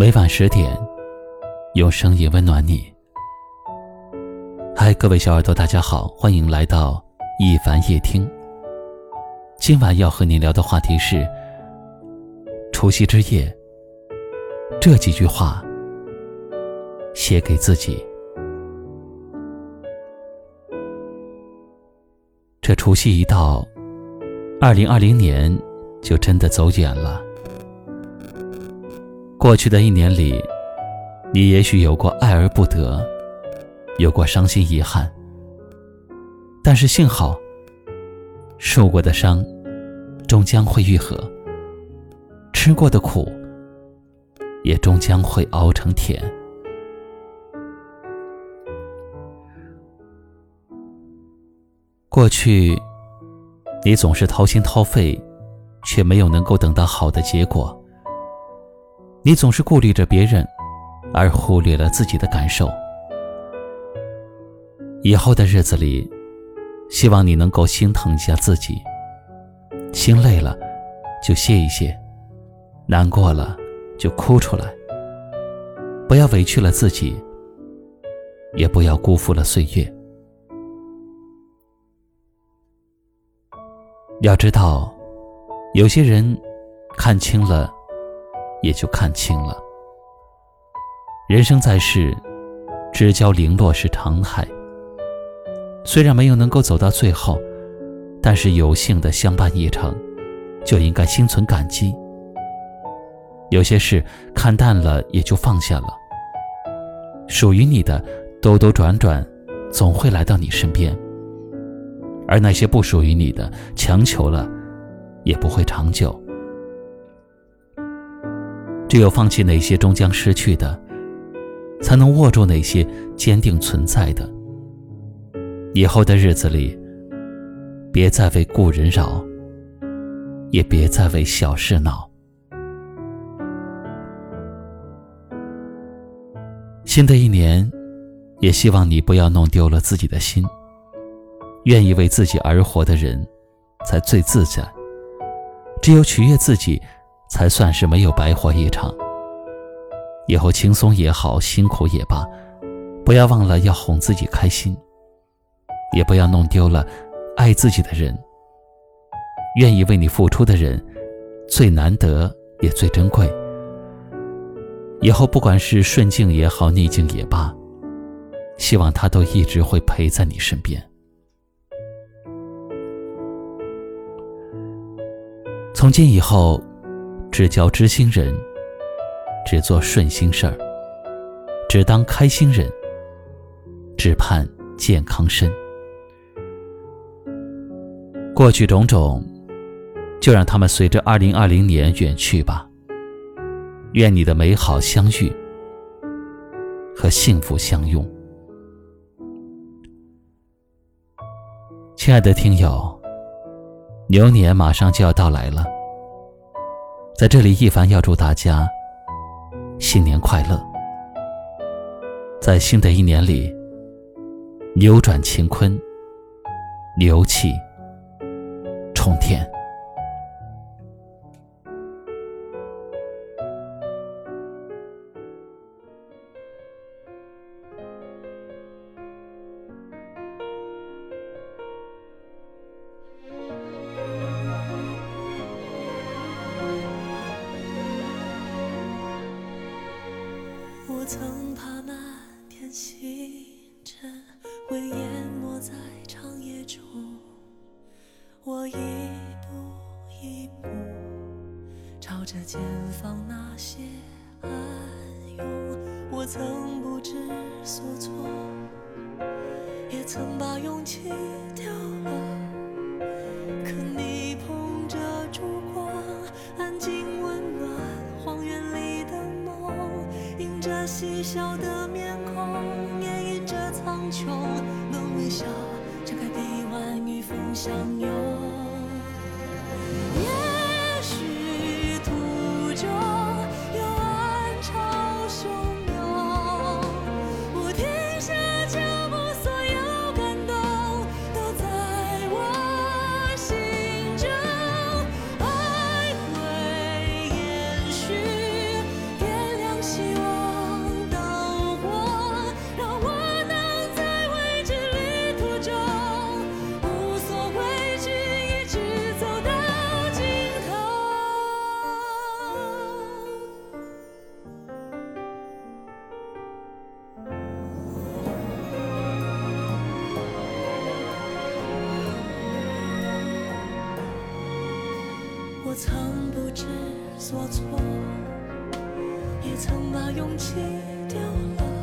每晚十点，用声音温暖你。嗨，各位小耳朵，大家好，欢迎来到一凡夜听。今晚要和您聊的话题是除夕之夜，这几句话写给自己。这除夕一到，二零二零年就真的走远了。过去的一年里，你也许有过爱而不得，有过伤心遗憾，但是幸好，受过的伤终将会愈合，吃过的苦也终将会熬成甜。过去，你总是掏心掏肺，却没有能够等到好的结果。你总是顾虑着别人，而忽略了自己的感受。以后的日子里，希望你能够心疼一下自己，心累了就歇一歇，难过了就哭出来，不要委屈了自己，也不要辜负了岁月。要知道，有些人看清了。也就看清了，人生在世，知交零落是常态。虽然没有能够走到最后，但是有幸的相伴一程，就应该心存感激。有些事看淡了也就放下了。属于你的兜兜转转，总会来到你身边；而那些不属于你的，强求了，也不会长久。只有放弃那些终将失去的，才能握住那些坚定存在的。以后的日子里，别再为故人扰，也别再为小事恼。新的一年，也希望你不要弄丢了自己的心。愿意为自己而活的人，才最自在。只有取悦自己。才算是没有白活一场。以后轻松也好，辛苦也罢，不要忘了要哄自己开心，也不要弄丢了爱自己的人、愿意为你付出的人，最难得也最珍贵。以后不管是顺境也好，逆境也罢，希望他都一直会陪在你身边。从今以后。只交知心人，只做顺心事儿，只当开心人，只盼健康身。过去种种，就让他们随着二零二零年远去吧。愿你的美好相遇和幸福相拥。亲爱的听友，牛年马上就要到来了。在这里，一凡要祝大家新年快乐，在新的一年里扭转乾坤，牛气冲天。我曾怕满天星辰会淹没在长夜中，我一步一步朝着前方那些暗涌。我曾不知所措，也曾把勇气丢了。可你捧着烛光，安静着嬉笑的面孔，演绎着苍穹，能微笑，撑开臂弯与风相拥。我曾不知所措，也曾把勇气丢了。